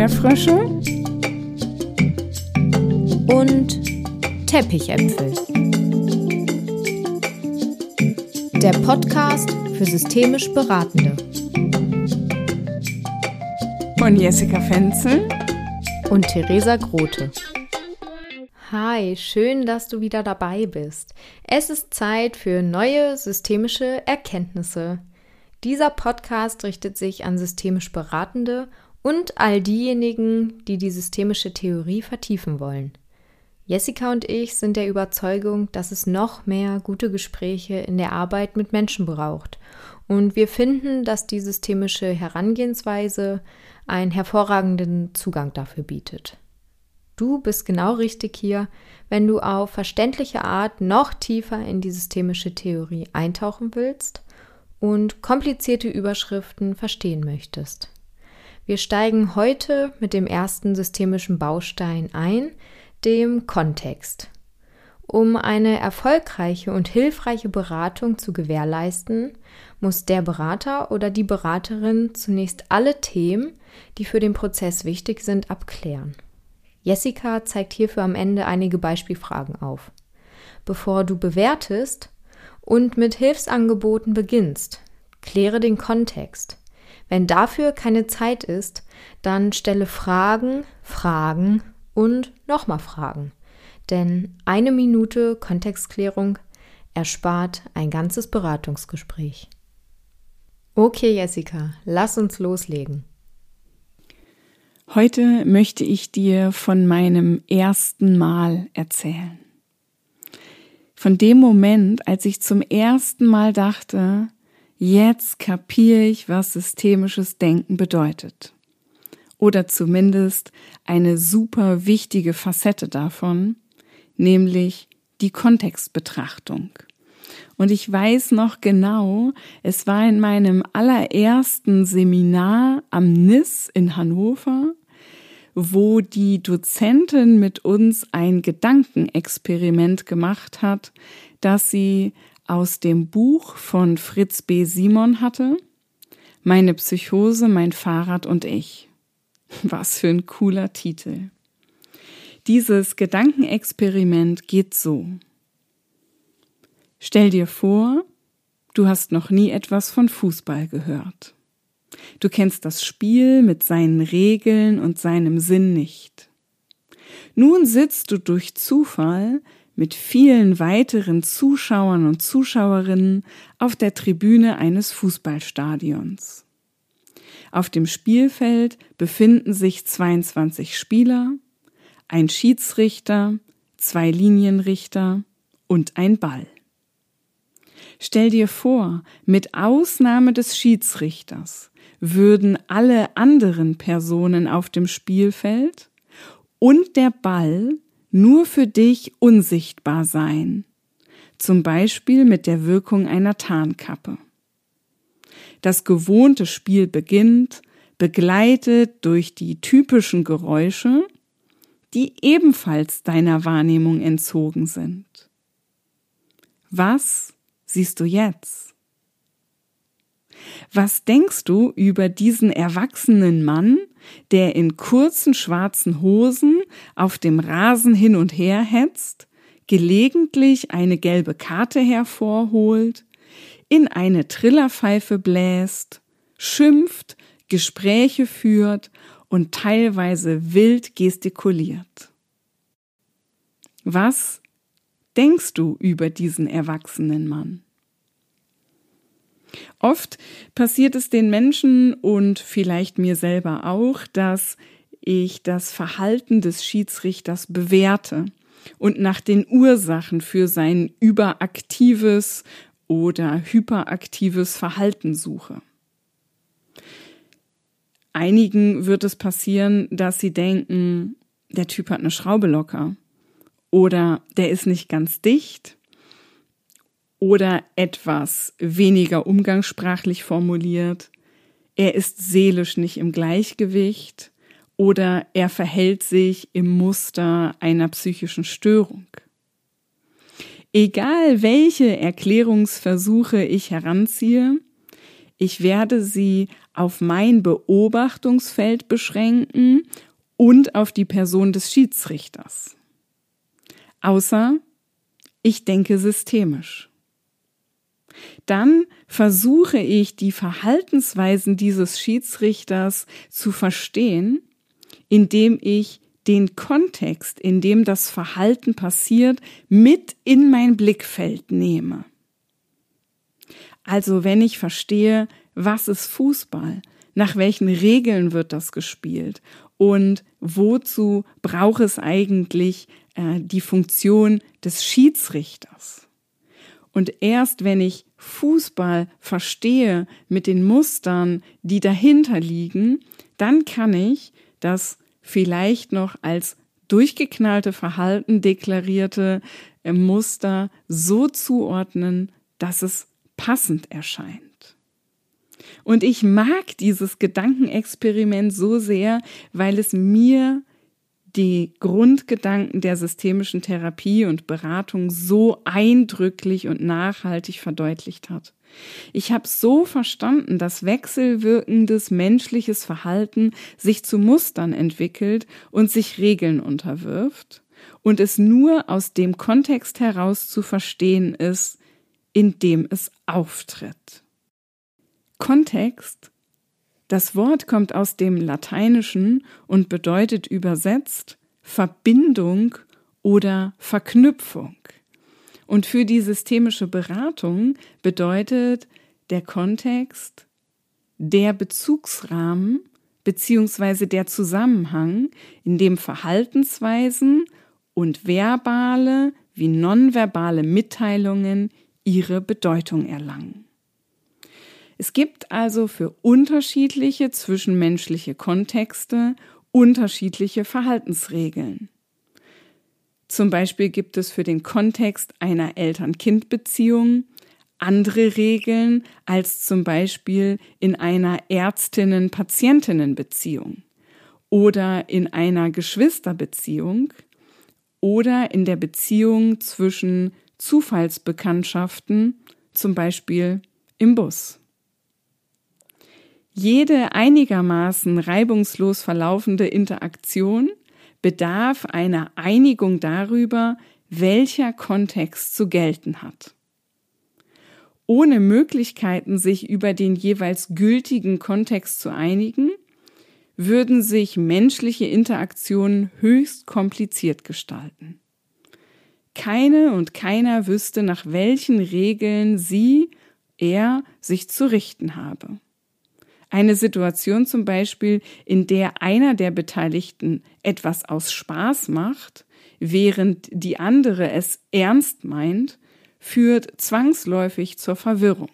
Erdbeerfrösche und Teppichäpfel. Der Podcast für systemisch Beratende. Von Jessica Fenzel und Theresa Grote. Hi, schön, dass du wieder dabei bist. Es ist Zeit für neue systemische Erkenntnisse. Dieser Podcast richtet sich an systemisch Beratende und all diejenigen, die die systemische Theorie vertiefen wollen. Jessica und ich sind der Überzeugung, dass es noch mehr gute Gespräche in der Arbeit mit Menschen braucht. Und wir finden, dass die systemische Herangehensweise einen hervorragenden Zugang dafür bietet. Du bist genau richtig hier, wenn du auf verständliche Art noch tiefer in die systemische Theorie eintauchen willst und komplizierte Überschriften verstehen möchtest. Wir steigen heute mit dem ersten systemischen Baustein ein, dem Kontext. Um eine erfolgreiche und hilfreiche Beratung zu gewährleisten, muss der Berater oder die Beraterin zunächst alle Themen, die für den Prozess wichtig sind, abklären. Jessica zeigt hierfür am Ende einige Beispielfragen auf. Bevor du bewertest, und mit Hilfsangeboten beginnst. Kläre den Kontext. Wenn dafür keine Zeit ist, dann stelle Fragen, Fragen und nochmal Fragen. Denn eine Minute Kontextklärung erspart ein ganzes Beratungsgespräch. Okay, Jessica, lass uns loslegen. Heute möchte ich dir von meinem ersten Mal erzählen von dem Moment, als ich zum ersten Mal dachte, jetzt kapiere ich, was systemisches Denken bedeutet. Oder zumindest eine super wichtige Facette davon, nämlich die Kontextbetrachtung. Und ich weiß noch genau, es war in meinem allerersten Seminar am NIS in Hannover wo die Dozentin mit uns ein Gedankenexperiment gemacht hat, das sie aus dem Buch von Fritz B. Simon hatte. Meine Psychose, mein Fahrrad und ich. Was für ein cooler Titel. Dieses Gedankenexperiment geht so. Stell dir vor, du hast noch nie etwas von Fußball gehört. Du kennst das Spiel mit seinen Regeln und seinem Sinn nicht. Nun sitzt du durch Zufall mit vielen weiteren Zuschauern und Zuschauerinnen auf der Tribüne eines Fußballstadions. Auf dem Spielfeld befinden sich 22 Spieler, ein Schiedsrichter, zwei Linienrichter und ein Ball. Stell dir vor, mit Ausnahme des Schiedsrichters würden alle anderen Personen auf dem Spielfeld und der Ball nur für dich unsichtbar sein, zum Beispiel mit der Wirkung einer Tarnkappe. Das gewohnte Spiel beginnt, begleitet durch die typischen Geräusche, die ebenfalls deiner Wahrnehmung entzogen sind. Was siehst du jetzt? Was denkst du über diesen erwachsenen Mann, der in kurzen schwarzen Hosen auf dem Rasen hin und her hetzt, gelegentlich eine gelbe Karte hervorholt, in eine Trillerpfeife bläst, schimpft, Gespräche führt und teilweise wild gestikuliert. Was denkst du über diesen erwachsenen Mann? Oft passiert es den Menschen und vielleicht mir selber auch, dass ich das Verhalten des Schiedsrichters bewerte und nach den Ursachen für sein überaktives oder hyperaktives Verhalten suche. Einigen wird es passieren, dass sie denken, der Typ hat eine Schraube locker oder der ist nicht ganz dicht oder etwas weniger umgangssprachlich formuliert, er ist seelisch nicht im Gleichgewicht oder er verhält sich im Muster einer psychischen Störung. Egal welche Erklärungsversuche ich heranziehe, ich werde sie auf mein Beobachtungsfeld beschränken und auf die Person des Schiedsrichters. Außer ich denke systemisch. Dann versuche ich die Verhaltensweisen dieses Schiedsrichters zu verstehen, indem ich den Kontext, in dem das Verhalten passiert, mit in mein Blickfeld nehme. Also wenn ich verstehe, was ist Fußball, nach welchen Regeln wird das gespielt und wozu braucht es eigentlich äh, die Funktion des Schiedsrichters. Und erst wenn ich Fußball verstehe mit den Mustern, die dahinter liegen, dann kann ich das vielleicht noch als durchgeknallte Verhalten deklarierte äh, Muster so zuordnen, dass es passend erscheint. Und ich mag dieses Gedankenexperiment so sehr, weil es mir die Grundgedanken der systemischen Therapie und Beratung so eindrücklich und nachhaltig verdeutlicht hat. Ich habe so verstanden, dass wechselwirkendes menschliches Verhalten sich zu Mustern entwickelt und sich Regeln unterwirft und es nur aus dem Kontext heraus zu verstehen ist, in dem es auftritt. Kontext das Wort kommt aus dem Lateinischen und bedeutet übersetzt Verbindung oder Verknüpfung. Und für die systemische Beratung bedeutet der Kontext der Bezugsrahmen beziehungsweise der Zusammenhang, in dem Verhaltensweisen und verbale wie nonverbale Mitteilungen ihre Bedeutung erlangen. Es gibt also für unterschiedliche zwischenmenschliche Kontexte unterschiedliche Verhaltensregeln. Zum Beispiel gibt es für den Kontext einer Eltern-Kind-Beziehung andere Regeln als zum Beispiel in einer Ärztinnen-Patientinnen-Beziehung oder in einer Geschwisterbeziehung oder in der Beziehung zwischen Zufallsbekanntschaften, zum Beispiel im Bus. Jede einigermaßen reibungslos verlaufende Interaktion bedarf einer Einigung darüber, welcher Kontext zu gelten hat. Ohne Möglichkeiten, sich über den jeweils gültigen Kontext zu einigen, würden sich menschliche Interaktionen höchst kompliziert gestalten. Keine und keiner wüsste, nach welchen Regeln sie, er sich zu richten habe. Eine Situation zum Beispiel, in der einer der Beteiligten etwas aus Spaß macht, während die andere es ernst meint, führt zwangsläufig zur Verwirrung.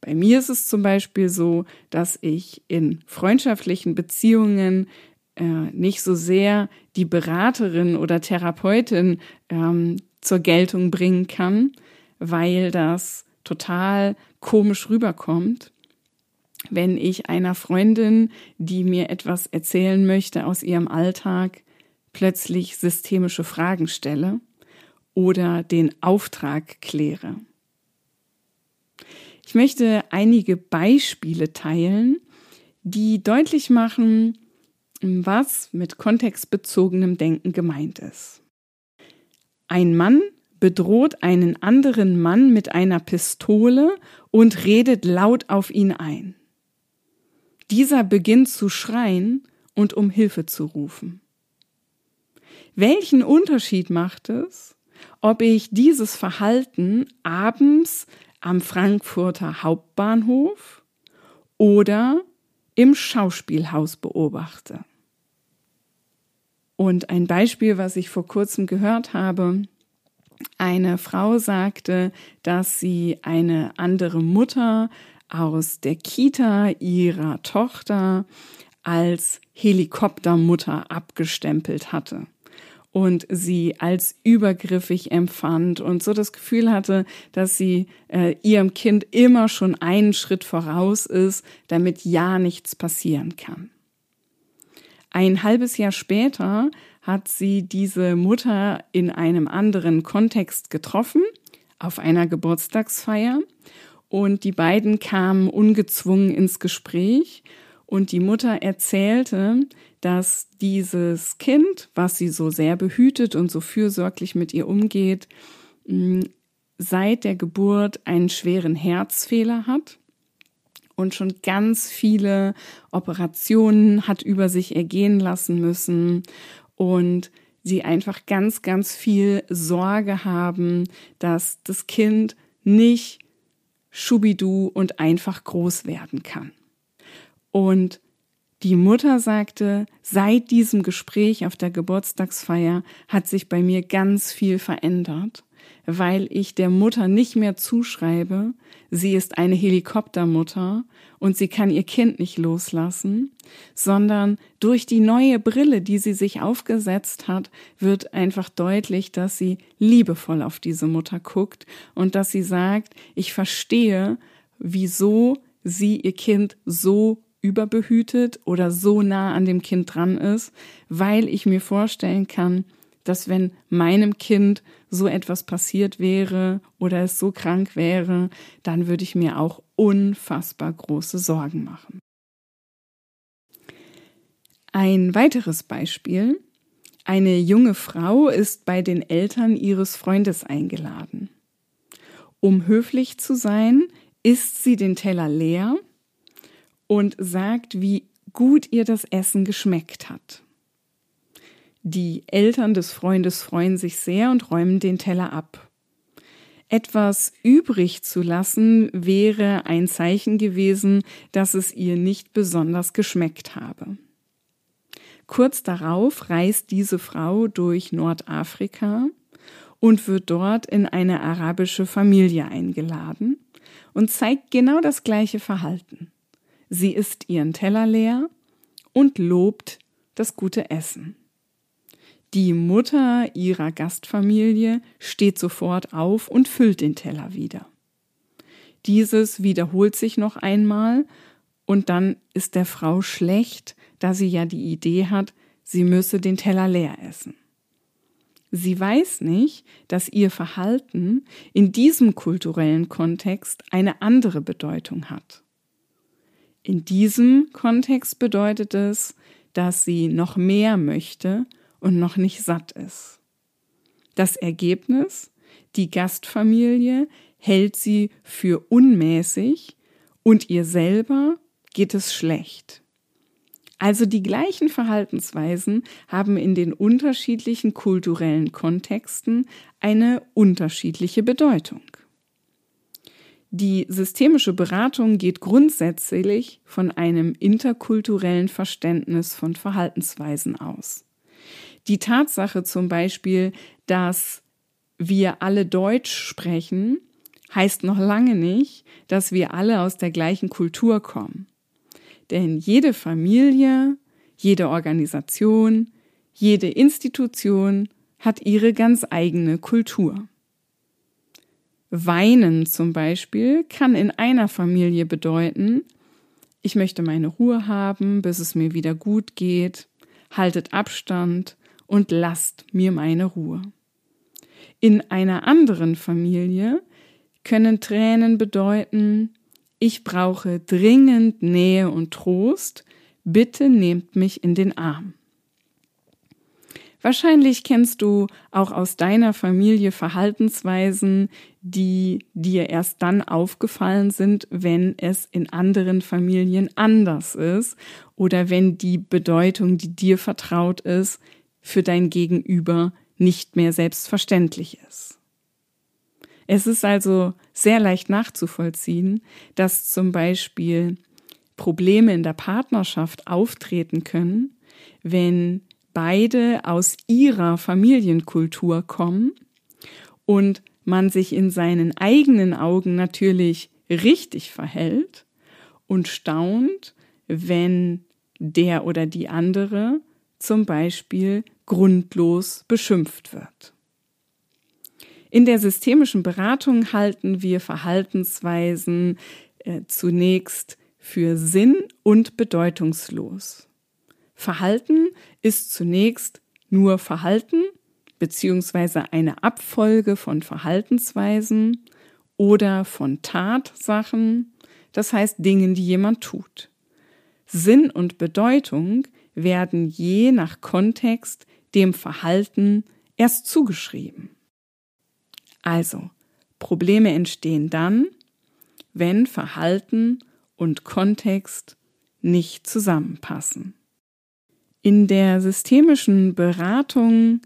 Bei mir ist es zum Beispiel so, dass ich in freundschaftlichen Beziehungen äh, nicht so sehr die Beraterin oder Therapeutin ähm, zur Geltung bringen kann, weil das total komisch rüberkommt wenn ich einer Freundin, die mir etwas erzählen möchte aus ihrem Alltag, plötzlich systemische Fragen stelle oder den Auftrag kläre. Ich möchte einige Beispiele teilen, die deutlich machen, was mit kontextbezogenem Denken gemeint ist. Ein Mann bedroht einen anderen Mann mit einer Pistole und redet laut auf ihn ein. Dieser beginnt zu schreien und um Hilfe zu rufen. Welchen Unterschied macht es, ob ich dieses Verhalten abends am Frankfurter Hauptbahnhof oder im Schauspielhaus beobachte? Und ein Beispiel, was ich vor kurzem gehört habe, eine Frau sagte, dass sie eine andere Mutter aus der Kita ihrer Tochter als Helikoptermutter abgestempelt hatte und sie als übergriffig empfand und so das Gefühl hatte, dass sie äh, ihrem Kind immer schon einen Schritt voraus ist, damit ja nichts passieren kann. Ein halbes Jahr später hat sie diese Mutter in einem anderen Kontext getroffen, auf einer Geburtstagsfeier, und die beiden kamen ungezwungen ins Gespräch. Und die Mutter erzählte, dass dieses Kind, was sie so sehr behütet und so fürsorglich mit ihr umgeht, seit der Geburt einen schweren Herzfehler hat und schon ganz viele Operationen hat über sich ergehen lassen müssen und sie einfach ganz, ganz viel Sorge haben, dass das Kind nicht schubidu und einfach groß werden kann. Und die Mutter sagte, seit diesem Gespräch auf der Geburtstagsfeier hat sich bei mir ganz viel verändert weil ich der Mutter nicht mehr zuschreibe, sie ist eine Helikoptermutter und sie kann ihr Kind nicht loslassen, sondern durch die neue Brille, die sie sich aufgesetzt hat, wird einfach deutlich, dass sie liebevoll auf diese Mutter guckt und dass sie sagt, ich verstehe, wieso sie ihr Kind so überbehütet oder so nah an dem Kind dran ist, weil ich mir vorstellen kann, dass wenn meinem Kind so etwas passiert wäre oder es so krank wäre, dann würde ich mir auch unfassbar große Sorgen machen. Ein weiteres Beispiel. Eine junge Frau ist bei den Eltern ihres Freundes eingeladen. Um höflich zu sein, isst sie den Teller leer und sagt, wie gut ihr das Essen geschmeckt hat. Die Eltern des Freundes freuen sich sehr und räumen den Teller ab. Etwas übrig zu lassen wäre ein Zeichen gewesen, dass es ihr nicht besonders geschmeckt habe. Kurz darauf reist diese Frau durch Nordafrika und wird dort in eine arabische Familie eingeladen und zeigt genau das gleiche Verhalten. Sie isst ihren Teller leer und lobt das gute Essen. Die Mutter ihrer Gastfamilie steht sofort auf und füllt den Teller wieder. Dieses wiederholt sich noch einmal und dann ist der Frau schlecht, da sie ja die Idee hat, sie müsse den Teller leer essen. Sie weiß nicht, dass ihr Verhalten in diesem kulturellen Kontext eine andere Bedeutung hat. In diesem Kontext bedeutet es, dass sie noch mehr möchte und noch nicht satt ist. Das Ergebnis, die Gastfamilie hält sie für unmäßig und ihr selber geht es schlecht. Also die gleichen Verhaltensweisen haben in den unterschiedlichen kulturellen Kontexten eine unterschiedliche Bedeutung. Die systemische Beratung geht grundsätzlich von einem interkulturellen Verständnis von Verhaltensweisen aus. Die Tatsache zum Beispiel, dass wir alle Deutsch sprechen, heißt noch lange nicht, dass wir alle aus der gleichen Kultur kommen. Denn jede Familie, jede Organisation, jede Institution hat ihre ganz eigene Kultur. Weinen zum Beispiel kann in einer Familie bedeuten, ich möchte meine Ruhe haben, bis es mir wieder gut geht, haltet Abstand, und lasst mir meine Ruhe. In einer anderen Familie können Tränen bedeuten, ich brauche dringend Nähe und Trost, bitte nehmt mich in den Arm. Wahrscheinlich kennst du auch aus deiner Familie Verhaltensweisen, die dir erst dann aufgefallen sind, wenn es in anderen Familien anders ist oder wenn die Bedeutung, die dir vertraut ist, für dein Gegenüber nicht mehr selbstverständlich ist. Es ist also sehr leicht nachzuvollziehen, dass zum Beispiel Probleme in der Partnerschaft auftreten können, wenn beide aus ihrer Familienkultur kommen und man sich in seinen eigenen Augen natürlich richtig verhält und staunt, wenn der oder die andere zum Beispiel grundlos beschimpft wird. In der systemischen Beratung halten wir Verhaltensweisen äh, zunächst für sinn- und bedeutungslos. Verhalten ist zunächst nur Verhalten beziehungsweise eine Abfolge von Verhaltensweisen oder von Tatsachen, das heißt Dingen, die jemand tut. Sinn und Bedeutung werden je nach Kontext dem Verhalten erst zugeschrieben. Also, Probleme entstehen dann, wenn Verhalten und Kontext nicht zusammenpassen. In der systemischen Beratung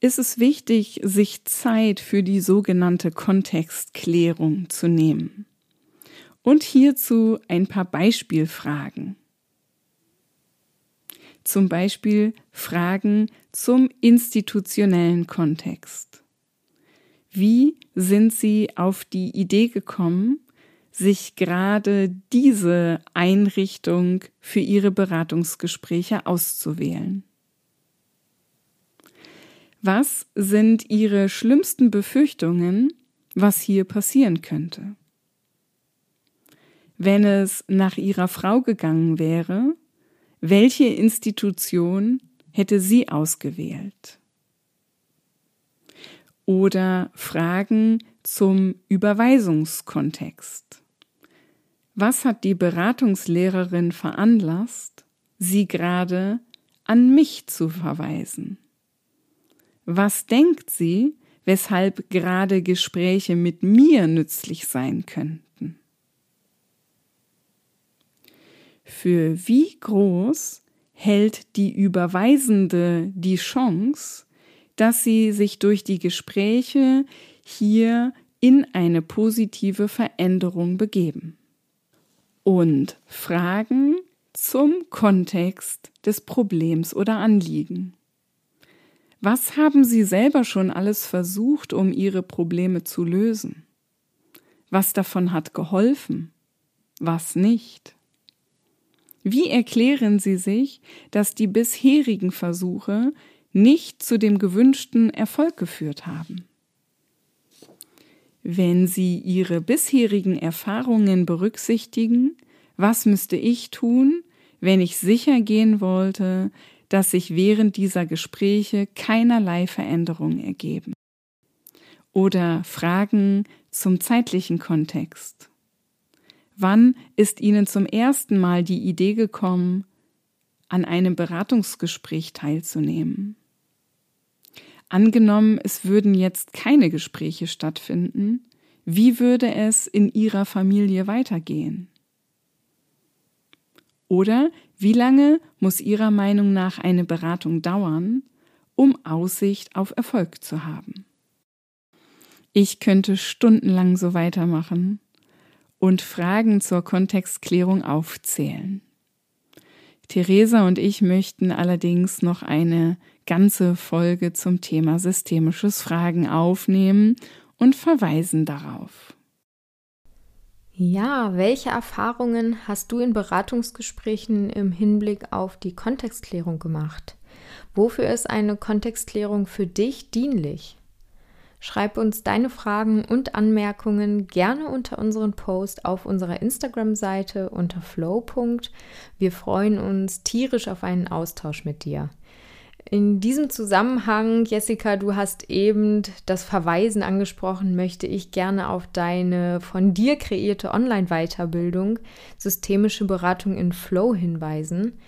ist es wichtig, sich Zeit für die sogenannte Kontextklärung zu nehmen. Und hierzu ein paar Beispielfragen. Zum Beispiel Fragen zum institutionellen Kontext. Wie sind Sie auf die Idee gekommen, sich gerade diese Einrichtung für Ihre Beratungsgespräche auszuwählen? Was sind Ihre schlimmsten Befürchtungen, was hier passieren könnte? Wenn es nach Ihrer Frau gegangen wäre, welche Institution hätte sie ausgewählt? Oder Fragen zum Überweisungskontext. Was hat die Beratungslehrerin veranlasst, sie gerade an mich zu verweisen? Was denkt sie, weshalb gerade Gespräche mit mir nützlich sein könnten? Für wie groß hält die Überweisende die Chance, dass sie sich durch die Gespräche hier in eine positive Veränderung begeben. Und Fragen zum Kontext des Problems oder Anliegen. Was haben Sie selber schon alles versucht, um Ihre Probleme zu lösen? Was davon hat geholfen? Was nicht? Wie erklären Sie sich, dass die bisherigen Versuche nicht zu dem gewünschten Erfolg geführt haben? Wenn Sie Ihre bisherigen Erfahrungen berücksichtigen, was müsste ich tun, wenn ich sicher gehen wollte, dass sich während dieser Gespräche keinerlei Veränderungen ergeben? Oder Fragen zum zeitlichen Kontext. Wann ist Ihnen zum ersten Mal die Idee gekommen, an einem Beratungsgespräch teilzunehmen? Angenommen, es würden jetzt keine Gespräche stattfinden, wie würde es in Ihrer Familie weitergehen? Oder wie lange muss Ihrer Meinung nach eine Beratung dauern, um Aussicht auf Erfolg zu haben? Ich könnte stundenlang so weitermachen und Fragen zur Kontextklärung aufzählen. Theresa und ich möchten allerdings noch eine ganze Folge zum Thema systemisches Fragen aufnehmen und verweisen darauf. Ja, welche Erfahrungen hast du in Beratungsgesprächen im Hinblick auf die Kontextklärung gemacht? Wofür ist eine Kontextklärung für dich dienlich? Schreib uns deine Fragen und Anmerkungen gerne unter unseren Post auf unserer Instagram-Seite unter flow. Wir freuen uns tierisch auf einen Austausch mit dir. In diesem Zusammenhang, Jessica, du hast eben das Verweisen angesprochen, möchte ich gerne auf deine von dir kreierte Online-Weiterbildung Systemische Beratung in Flow hinweisen.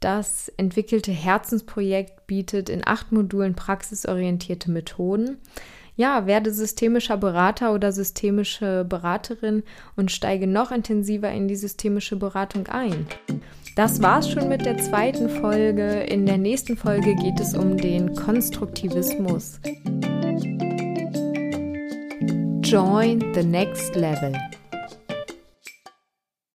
Das entwickelte Herzensprojekt bietet in acht Modulen praxisorientierte Methoden. Ja, werde systemischer Berater oder systemische Beraterin und steige noch intensiver in die systemische Beratung ein. Das war's schon mit der zweiten Folge. In der nächsten Folge geht es um den Konstruktivismus. Join the next level.